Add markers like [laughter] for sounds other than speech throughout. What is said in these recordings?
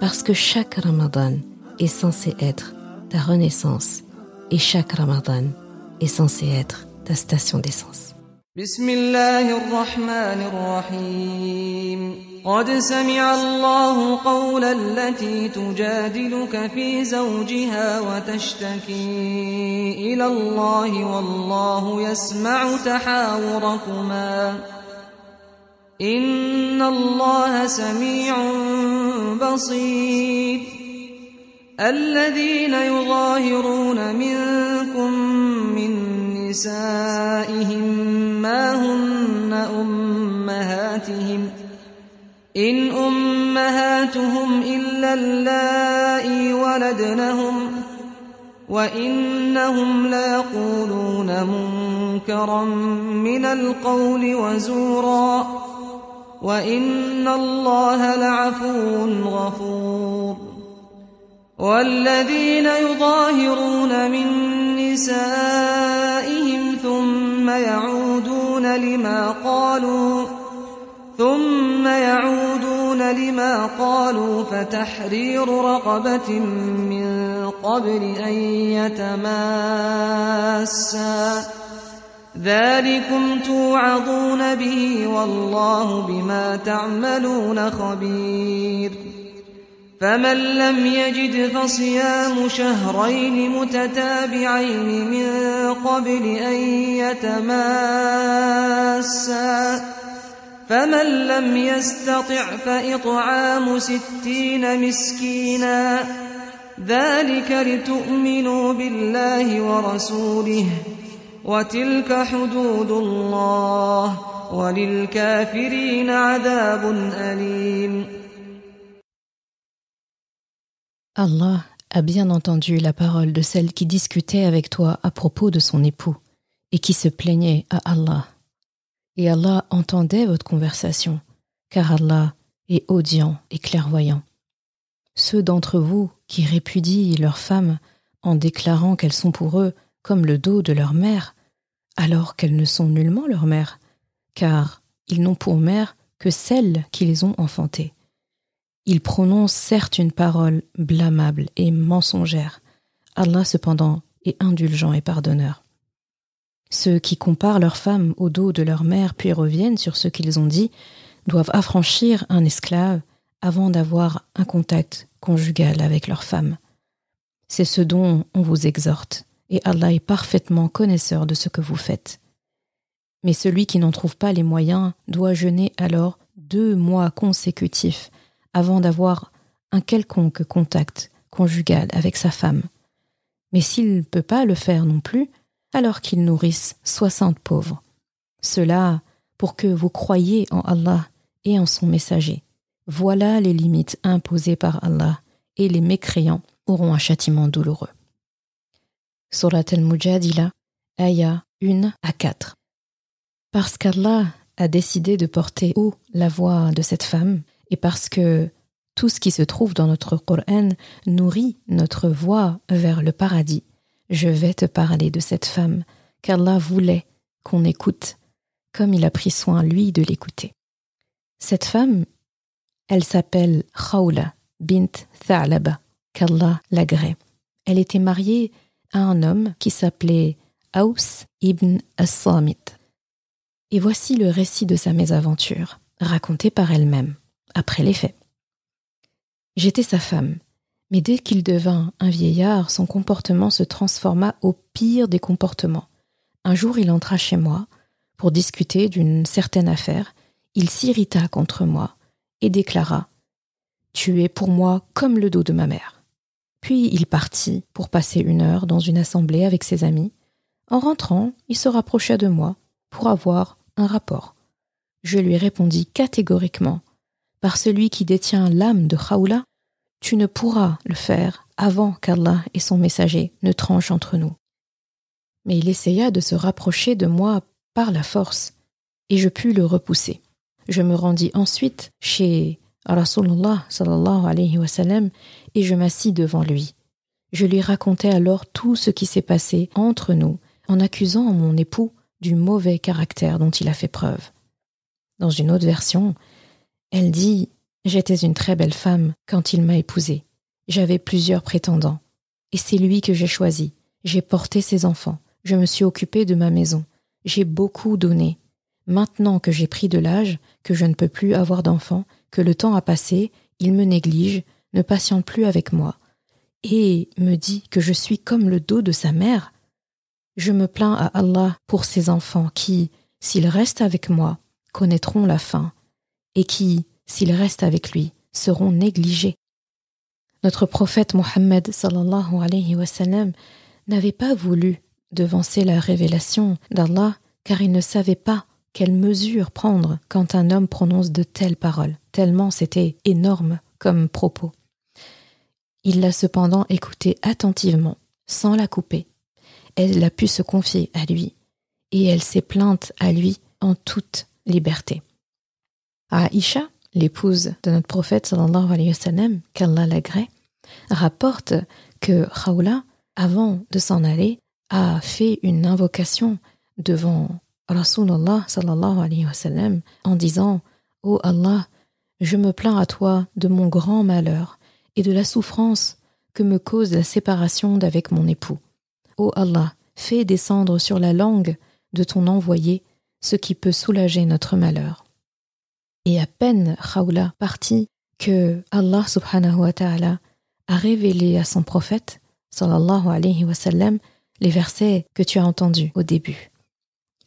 parce que chaque Ramadan est censé être ta renaissance et chaque Ramadan est censé être ta station d'essence. بسم الله الرحمن الرحيم قد سمع الله قول التي تجادلك في زوجها وتشتكي إلى الله والله يسمع تحاوركما إن الله سميع بصير الذين يظاهرون منكم من نسائهم ما هن أمهاتهم إن أمهاتهم إلا اللائي ولدنهم وإنهم ليقولون منكرا من القول وزورا وإن الله لعفو غفور. والذين يظاهرون من نسائهم ثم يعودون لما قالوا ثم يعودون لما قالوا فتحرير رقبة من قبل أن يتماسا. ذلكم توعظون به والله بما تعملون خبير. فمن لم يجد فصيام شهرين متتابعين من قبل أن يتماسا. فمن لم يستطع فإطعام ستين مسكينا. ذلك لتؤمنوا بالله ورسوله. وتلك حدود الله وللكافرين عذاب أليم Allah a bien entendu la parole de celle qui discutait avec toi à propos de son époux et qui se plaignait à Allah. Et Allah entendait votre conversation, car Allah est audient et clairvoyant. Ceux d'entre vous qui répudient leurs femmes en déclarant qu'elles sont pour eux comme le dos de leur mère, alors qu'elles ne sont nullement leur mère, car ils n'ont pour mère que celles qui les ont enfantées. Ils prononcent certes une parole blâmable et mensongère. Allah cependant est indulgent et pardonneur. Ceux qui comparent leurs femmes au dos de leur mère puis reviennent sur ce qu'ils ont dit doivent affranchir un esclave avant d'avoir un contact conjugal avec leur femme. C'est ce dont on vous exhorte, et Allah est parfaitement connaisseur de ce que vous faites. Mais celui qui n'en trouve pas les moyens doit jeûner alors deux mois consécutifs avant d'avoir un quelconque contact conjugal avec sa femme. Mais s'il ne peut pas le faire non plus, alors qu'il nourrisse soixante pauvres. Cela pour que vous croyiez en Allah et en son messager. Voilà les limites imposées par Allah, et les mécréants auront un châtiment douloureux. Surat al-Mujadila, Aya 1 à 4. Parce qu'Allah a décidé de porter haut la voix de cette femme, et parce que tout ce qui se trouve dans notre Coran nourrit notre voie vers le paradis, je vais te parler de cette femme, qu'Allah voulait qu'on écoute, comme il a pris soin, lui, de l'écouter. Cette femme, elle s'appelle Khawla bint Tha'laba, qu'Allah l'agrée. Elle était mariée à un homme qui s'appelait Aus ibn as-Samit. Et voici le récit de sa mésaventure, raconté par elle-même après les faits. J'étais sa femme, mais dès qu'il devint un vieillard, son comportement se transforma au pire des comportements. Un jour il entra chez moi pour discuter d'une certaine affaire, il s'irrita contre moi et déclara Tu es pour moi comme le dos de ma mère. Puis il partit pour passer une heure dans une assemblée avec ses amis. En rentrant, il se rapprocha de moi pour avoir un rapport. Je lui répondis catégoriquement par celui qui détient l'âme de Khaoula, tu ne pourras le faire avant qu'Allah et son messager ne tranchent entre nous. Mais il essaya de se rapprocher de moi par la force, et je pus le repousser. Je me rendis ensuite chez Rasulullah sallallahu alayhi wa sallam et je m'assis devant lui. Je lui racontai alors tout ce qui s'est passé entre nous en accusant mon époux du mauvais caractère dont il a fait preuve. Dans une autre version, elle dit J'étais une très belle femme quand il m'a épousée. J'avais plusieurs prétendants. Et c'est lui que j'ai choisi. J'ai porté ses enfants. Je me suis occupée de ma maison. J'ai beaucoup donné. Maintenant que j'ai pris de l'âge, que je ne peux plus avoir d'enfants, que le temps a passé, il me néglige, ne patiente plus avec moi, et me dit que je suis comme le dos de sa mère. Je me plains à Allah pour ses enfants qui, s'ils restent avec moi, connaîtront la fin, et qui, s'ils restent avec lui, seront négligés. Notre prophète Mohammed n'avait pas voulu devancer la révélation d'Allah car il ne savait pas quelle mesure prendre quand un homme prononce de telles paroles, tellement c'était énorme comme propos. Il l'a cependant écoutée attentivement, sans la couper. Elle a pu se confier à lui, et elle s'est plainte à lui en toute liberté. Aïcha, l'épouse de notre prophète sallallahu alayhi wa qu'Allah l'agrée, rapporte que Khawla, avant de s'en aller, a fait une invocation devant Rasulullah sallallahu alayhi wa en disant Ô Allah, je me plains à toi de mon grand malheur et de la souffrance que me cause la séparation d'avec mon époux. Ô Allah, fais descendre sur la langue de ton envoyé ce qui peut soulager notre malheur. Et à peine Khawla partit que Allah subhanahu wa ta'ala a révélé à son prophète sallallahu alayhi wa les versets que tu as entendus au début.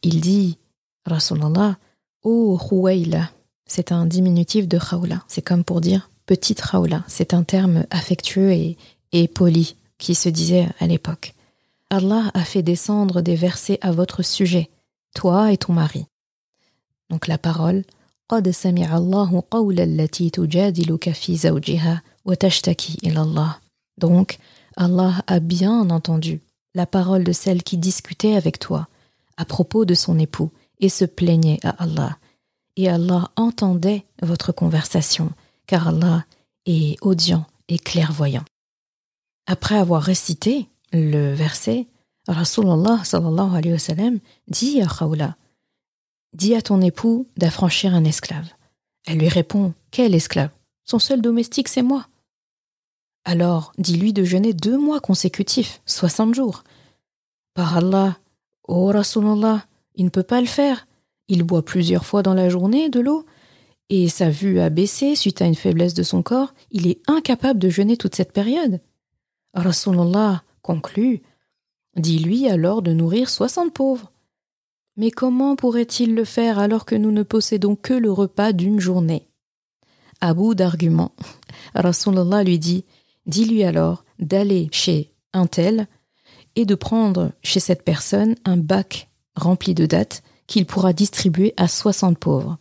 Il dit, Rasulallah, Oh Huwaila, c'est un diminutif de Khawla. C'est comme pour dire petite Khawla. C'est un terme affectueux et, et poli qui se disait à l'époque. Allah a fait descendre des versets à votre sujet, toi et ton mari. Donc la parole قد سمع الله قول التي تجادلك في زوجها وتشتكي إلى الله. Donc Allah a bien entendu la parole de celle qui discutait avec toi propos de son époux et se plaignait à Allah. Et Allah entendait votre conversation, car Allah est audient et clairvoyant. Après avoir récité le verset, Rasulullah sallallahu alayhi wa sallam dit à Khawla Dis à ton époux d'affranchir un esclave. Elle lui répond Quel esclave? Son seul domestique, c'est moi. Alors dis-lui de jeûner deux mois consécutifs, soixante jours. Par Allah, Oh Rasulallah, il ne peut pas le faire. Il boit plusieurs fois dans la journée de l'eau, et sa vue a baissé suite à une faiblesse de son corps. Il est incapable de jeûner toute cette période. Rasulallah conclut Dis-lui alors de nourrir soixante pauvres. Mais comment pourrait-il le faire alors que nous ne possédons que le repas d'une journée? À bout d'arguments, [laughs] Rasulallah lui dit Dis-lui alors d'aller chez un tel et de prendre chez cette personne un bac rempli de dates qu'il pourra distribuer à 60 pauvres.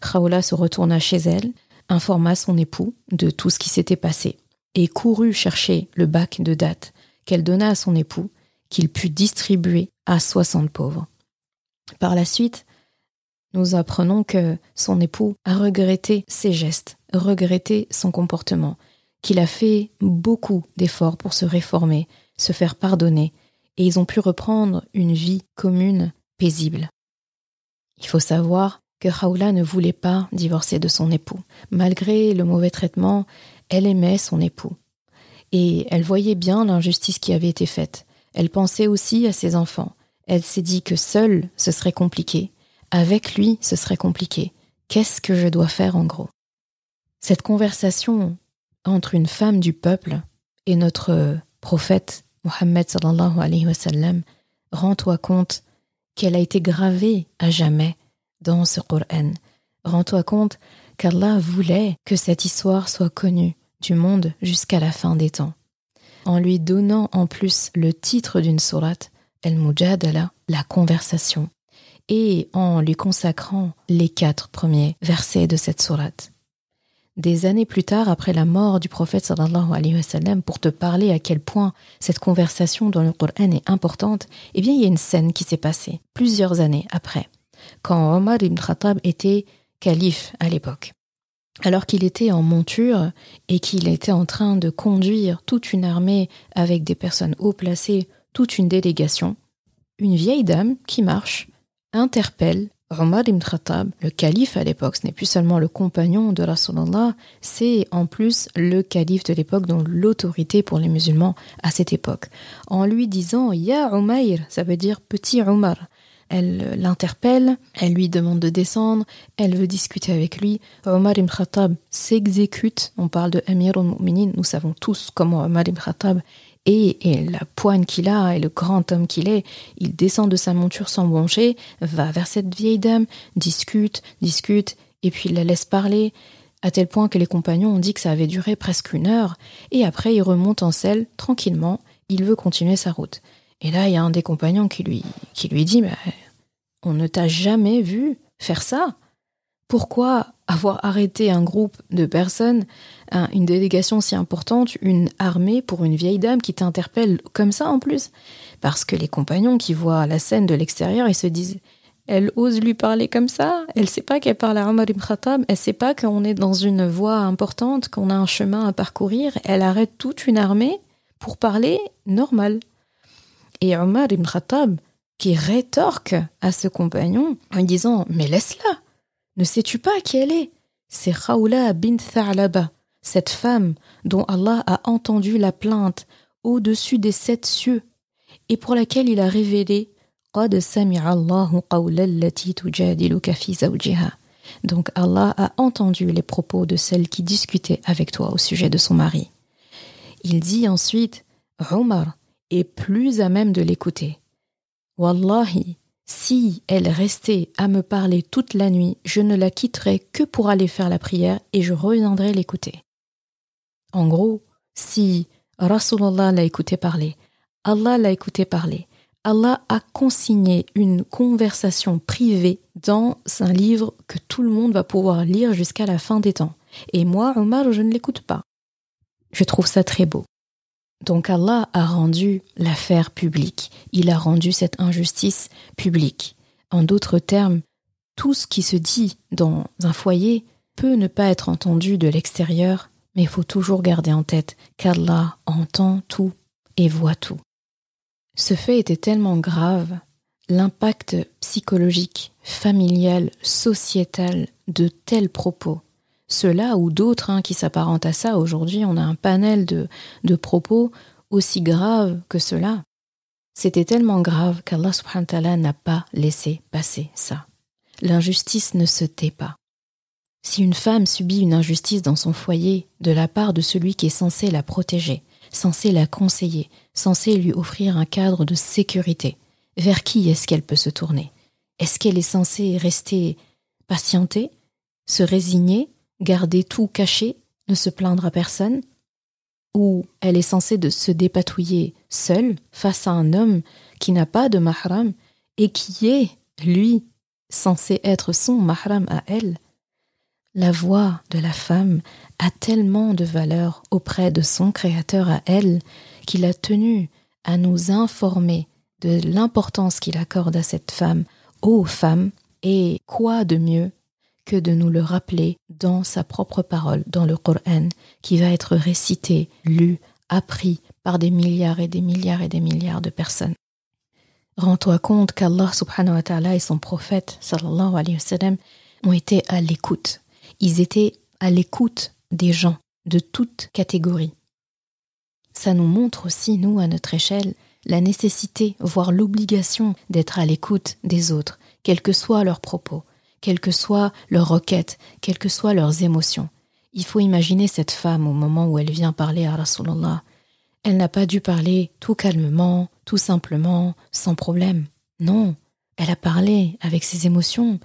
Khawla se retourna chez elle, informa son époux de tout ce qui s'était passé et courut chercher le bac de dates qu'elle donna à son époux qu'il put distribuer à 60 pauvres. Par la suite, nous apprenons que son époux a regretté ses gestes, regretté son comportement, qu'il a fait beaucoup d'efforts pour se réformer, se faire pardonner, et ils ont pu reprendre une vie commune, paisible. Il faut savoir que Raoula ne voulait pas divorcer de son époux. Malgré le mauvais traitement, elle aimait son époux. Et elle voyait bien l'injustice qui avait été faite. Elle pensait aussi à ses enfants. Elle s'est dit que seule, ce serait compliqué. Avec lui, ce serait compliqué. Qu'est-ce que je dois faire en gros? Cette conversation entre une femme du peuple et notre prophète Mohammed sallallahu alayhi wa sallam, rends-toi compte qu'elle a été gravée à jamais dans ce Coran. Rends-toi compte qu'Allah voulait que cette histoire soit connue du monde jusqu'à la fin des temps. En lui donnant en plus le titre d'une sourate, El-Mujadala, la conversation, et en lui consacrant les quatre premiers versets de cette sourate. Des années plus tard, après la mort du prophète sallallahu alayhi wa sallam, pour te parler à quel point cette conversation dans le Coran est importante, eh bien, il y a une scène qui s'est passée plusieurs années après, quand Omar ibn Khattab était calife à l'époque. Alors qu'il était en monture et qu'il était en train de conduire toute une armée avec des personnes haut placées, toute une délégation, une vieille dame qui marche interpelle Omar ibn Khattab, le calife à l'époque, ce n'est plus seulement le compagnon de Rasulallah, c'est en plus le calife de l'époque, dont l'autorité pour les musulmans à cette époque. En lui disant Ya Umayr, ça veut dire petit Omar. Elle l'interpelle, elle lui demande de descendre, elle veut discuter avec lui. Omar ibn Khattab s'exécute. On parle de Amir al-Mu'minin, nous savons tous comment Omar ibn Khattab et, la poigne qu'il a et le grand homme qu'il est, il descend de sa monture sans broncher, va vers cette vieille dame, discute, discute, et puis il la laisse parler, à tel point que les compagnons ont dit que ça avait duré presque une heure, et après il remonte en selle, tranquillement, il veut continuer sa route. Et là, il y a un des compagnons qui lui, qui lui dit, mais on ne t'a jamais vu faire ça. Pourquoi avoir arrêté un groupe de personnes, une délégation si importante, une armée pour une vieille dame qui t'interpelle comme ça en plus? Parce que les compagnons qui voient la scène de l'extérieur, ils se disent elle ose lui parler comme ça, elle sait pas qu'elle parle à Omar ibn Khattab, elle sait pas qu'on est dans une voie importante, qu'on a un chemin à parcourir, elle arrête toute une armée pour parler normal. Et Omar ibn Khattab, qui rétorque à ce compagnon en disant Mais laisse-la, ne sais-tu pas qui elle est? C'est Khawla bint Tha'laba, cette femme dont Allah a entendu la plainte au-dessus des sept cieux et pour laquelle il a révélé donc Allah a entendu les propos de celle qui discutait avec toi au sujet de son mari. Il dit ensuite, Omar est plus à même de l'écouter. Wallahi, si elle restait à me parler toute la nuit, je ne la quitterais que pour aller faire la prière et je reviendrai l'écouter. En gros, si Rasulallah l'a écouté parler, Allah l'a écouté parler, Allah a consigné une conversation privée dans un livre que tout le monde va pouvoir lire jusqu'à la fin des temps. Et moi, Omar, je ne l'écoute pas. Je trouve ça très beau. Donc Allah a rendu l'affaire publique, il a rendu cette injustice publique. En d'autres termes, tout ce qui se dit dans un foyer peut ne pas être entendu de l'extérieur, mais il faut toujours garder en tête qu'Allah entend tout et voit tout. Ce fait était tellement grave, l'impact psychologique, familial, sociétal de tels propos ceux-là ou d'autres hein, qui s'apparentent à ça. Aujourd'hui, on a un panel de, de propos aussi graves que cela. C'était tellement grave qu'Allah subhanahu n'a pas laissé passer ça. L'injustice ne se tait pas. Si une femme subit une injustice dans son foyer de la part de celui qui est censé la protéger, censé la conseiller, censé lui offrir un cadre de sécurité, vers qui est-ce qu'elle peut se tourner? Est-ce qu'elle est censée rester patientée, se résigner garder tout caché, ne se plaindre à personne, ou elle est censée de se dépatouiller seule face à un homme qui n'a pas de mahram et qui est, lui, censé être son mahram à elle. La voix de la femme a tellement de valeur auprès de son Créateur à elle qu'il a tenu à nous informer de l'importance qu'il accorde à cette femme, ô femme, et quoi de mieux que de nous le rappeler dans sa propre parole, dans le Coran, qui va être récité, lu, appris par des milliards et des milliards et des milliards de personnes. Rends-toi compte qu'Allah subhanahu wa ta'ala et son prophète sallallahu alayhi wa sallam ont été à l'écoute. Ils étaient à l'écoute des gens de toutes catégories. Ça nous montre aussi, nous, à notre échelle, la nécessité, voire l'obligation d'être à l'écoute des autres, quels que soient leurs propos, quelles que soient leurs requêtes, quelles que soient leurs émotions. Il faut imaginer cette femme au moment où elle vient parler à Rasulallah. Elle n'a pas dû parler tout calmement, tout simplement, sans problème. Non, elle a parlé avec ses émotions,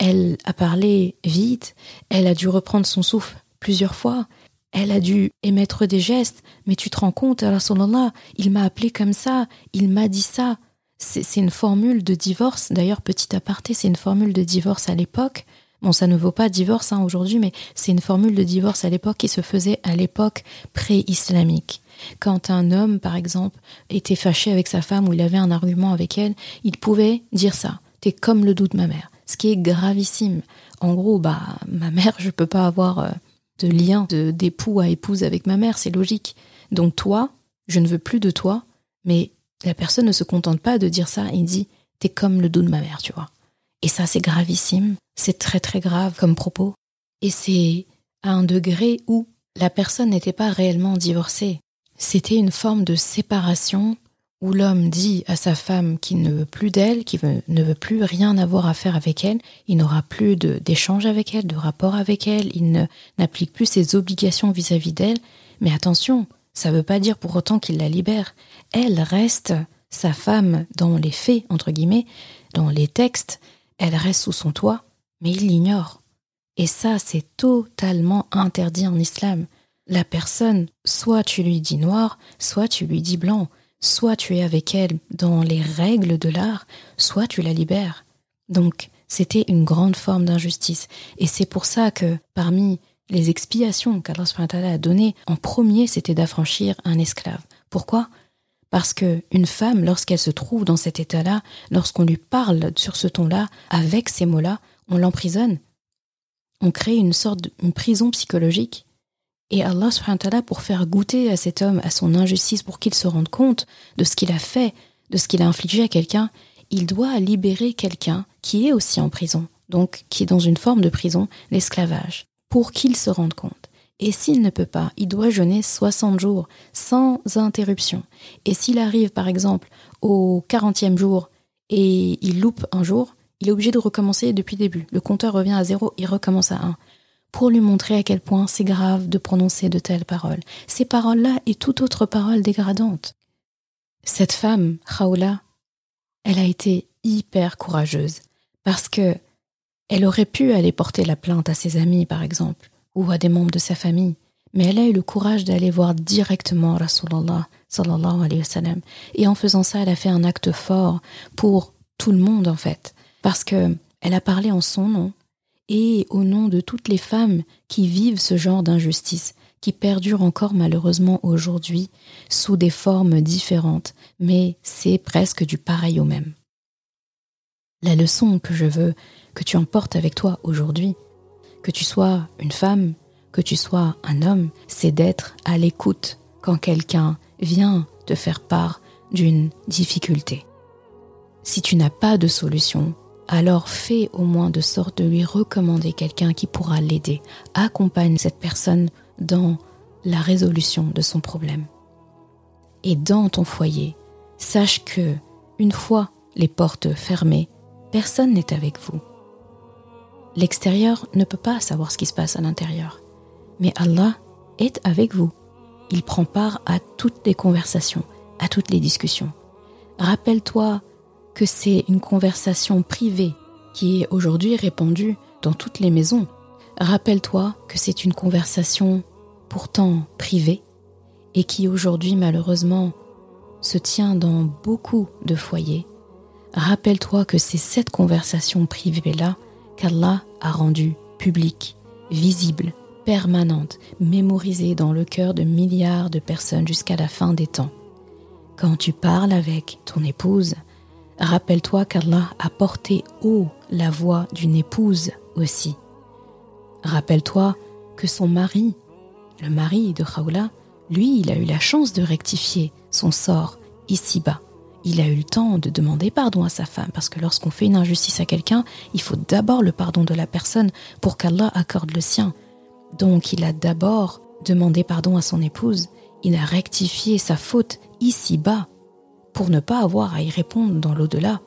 elle a parlé vite, elle a dû reprendre son souffle plusieurs fois, elle a dû émettre des gestes, mais tu te rends compte, Rasulallah, il m'a appelé comme ça, il m'a dit ça, c'est une formule de divorce. D'ailleurs, petit aparté, c'est une formule de divorce à l'époque. Bon, ça ne vaut pas divorce hein, aujourd'hui, mais c'est une formule de divorce à l'époque qui se faisait à l'époque pré-islamique. Quand un homme, par exemple, était fâché avec sa femme ou il avait un argument avec elle, il pouvait dire ça. T'es comme le doute de ma mère. Ce qui est gravissime. En gros, bah, ma mère, je peux pas avoir euh, de lien d'époux à épouse avec ma mère, c'est logique. Donc toi, je ne veux plus de toi, mais la personne ne se contente pas de dire ça, il dit, t'es comme le dos de ma mère, tu vois. Et ça, c'est gravissime, c'est très très grave comme propos. Et c'est à un degré où la personne n'était pas réellement divorcée. C'était une forme de séparation où l'homme dit à sa femme qu'il ne veut plus d'elle, qu'il ne veut plus rien avoir à faire avec elle, il n'aura plus d'échange avec elle, de rapport avec elle, il n'applique plus ses obligations vis-à-vis d'elle. Mais attention, ça ne veut pas dire pour autant qu'il la libère. Elle reste sa femme dans les faits, entre guillemets, dans les textes, elle reste sous son toit, mais il l'ignore. Et ça, c'est totalement interdit en islam. La personne, soit tu lui dis noir, soit tu lui dis blanc, soit tu es avec elle dans les règles de l'art, soit tu la libères. Donc, c'était une grande forme d'injustice. Et c'est pour ça que, parmi les expiations qu'Allah a données, en premier, c'était d'affranchir un esclave. Pourquoi? Parce que une femme, lorsqu'elle se trouve dans cet état-là, lorsqu'on lui parle sur ce ton-là, avec ces mots-là, on l'emprisonne. On crée une sorte de prison psychologique. Et Allah, pour faire goûter à cet homme à son injustice, pour qu'il se rende compte de ce qu'il a fait, de ce qu'il a infligé à quelqu'un, il doit libérer quelqu'un qui est aussi en prison, donc qui est dans une forme de prison, l'esclavage, pour qu'il se rende compte. Et s'il ne peut pas, il doit jeûner 60 jours sans interruption. Et s'il arrive par exemple au 40e jour et il loupe un jour, il est obligé de recommencer depuis le début. Le compteur revient à zéro, il recommence à 1. Pour lui montrer à quel point c'est grave de prononcer de telles paroles. Ces paroles-là et toute autre parole dégradante. Cette femme, Khaoula, elle a été hyper courageuse parce que elle aurait pu aller porter la plainte à ses amis, par exemple ou à des membres de sa famille, mais elle a eu le courage d'aller voir directement Rasulallah sallallahu alayhi wa sallam. Et en faisant ça, elle a fait un acte fort pour tout le monde en fait, parce que elle a parlé en son nom et au nom de toutes les femmes qui vivent ce genre d'injustice, qui perdure encore malheureusement aujourd'hui sous des formes différentes, mais c'est presque du pareil au même. La leçon que je veux que tu emportes avec toi aujourd'hui, que tu sois une femme, que tu sois un homme, c'est d'être à l'écoute quand quelqu'un vient te faire part d'une difficulté. Si tu n'as pas de solution, alors fais au moins de sorte de lui recommander quelqu'un qui pourra l'aider. Accompagne cette personne dans la résolution de son problème. Et dans ton foyer, sache que, une fois les portes fermées, personne n'est avec vous. L'extérieur ne peut pas savoir ce qui se passe à l'intérieur. Mais Allah est avec vous. Il prend part à toutes les conversations, à toutes les discussions. Rappelle-toi que c'est une conversation privée qui est aujourd'hui répandue dans toutes les maisons. Rappelle-toi que c'est une conversation pourtant privée et qui aujourd'hui malheureusement se tient dans beaucoup de foyers. Rappelle-toi que c'est cette conversation privée-là qu'Allah a rendue publique, visible, permanente, mémorisée dans le cœur de milliards de personnes jusqu'à la fin des temps. Quand tu parles avec ton épouse, rappelle-toi qu'Allah a porté haut la voix d'une épouse aussi. Rappelle-toi que son mari, le mari de Khawla, lui, il a eu la chance de rectifier son sort ici-bas il a eu le temps de demander pardon à sa femme, parce que lorsqu'on fait une injustice à quelqu'un, il faut d'abord le pardon de la personne pour qu'Allah accorde le sien. Donc il a d'abord demandé pardon à son épouse, il a rectifié sa faute ici-bas, pour ne pas avoir à y répondre dans l'au-delà.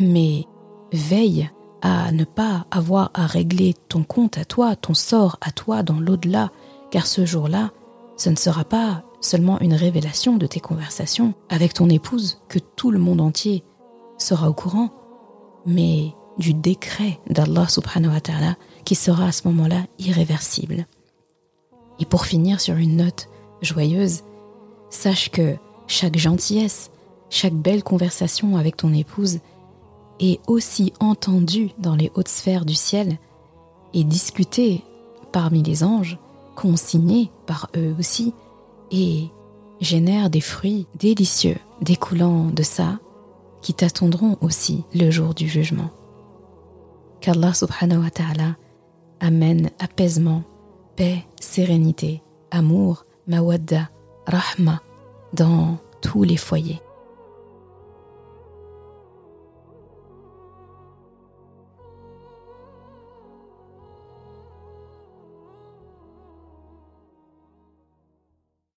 Mais veille à ne pas avoir à régler ton compte à toi, ton sort à toi dans l'au-delà, car ce jour-là, ce ne sera pas seulement une révélation de tes conversations avec ton épouse que tout le monde entier sera au courant, mais du décret d'Allah subhanahu qui sera à ce moment-là irréversible. Et pour finir sur une note joyeuse, sache que chaque gentillesse, chaque belle conversation avec ton épouse est aussi entendue dans les hautes sphères du ciel et discutés parmi les anges, consignés par eux aussi, et génèrent des fruits délicieux découlant de ça qui t'attendront aussi le jour du jugement. Qu'Allah subhanahu wa ta'ala amène apaisement, paix, sérénité, amour, mawadda, rahma dans tous les foyers.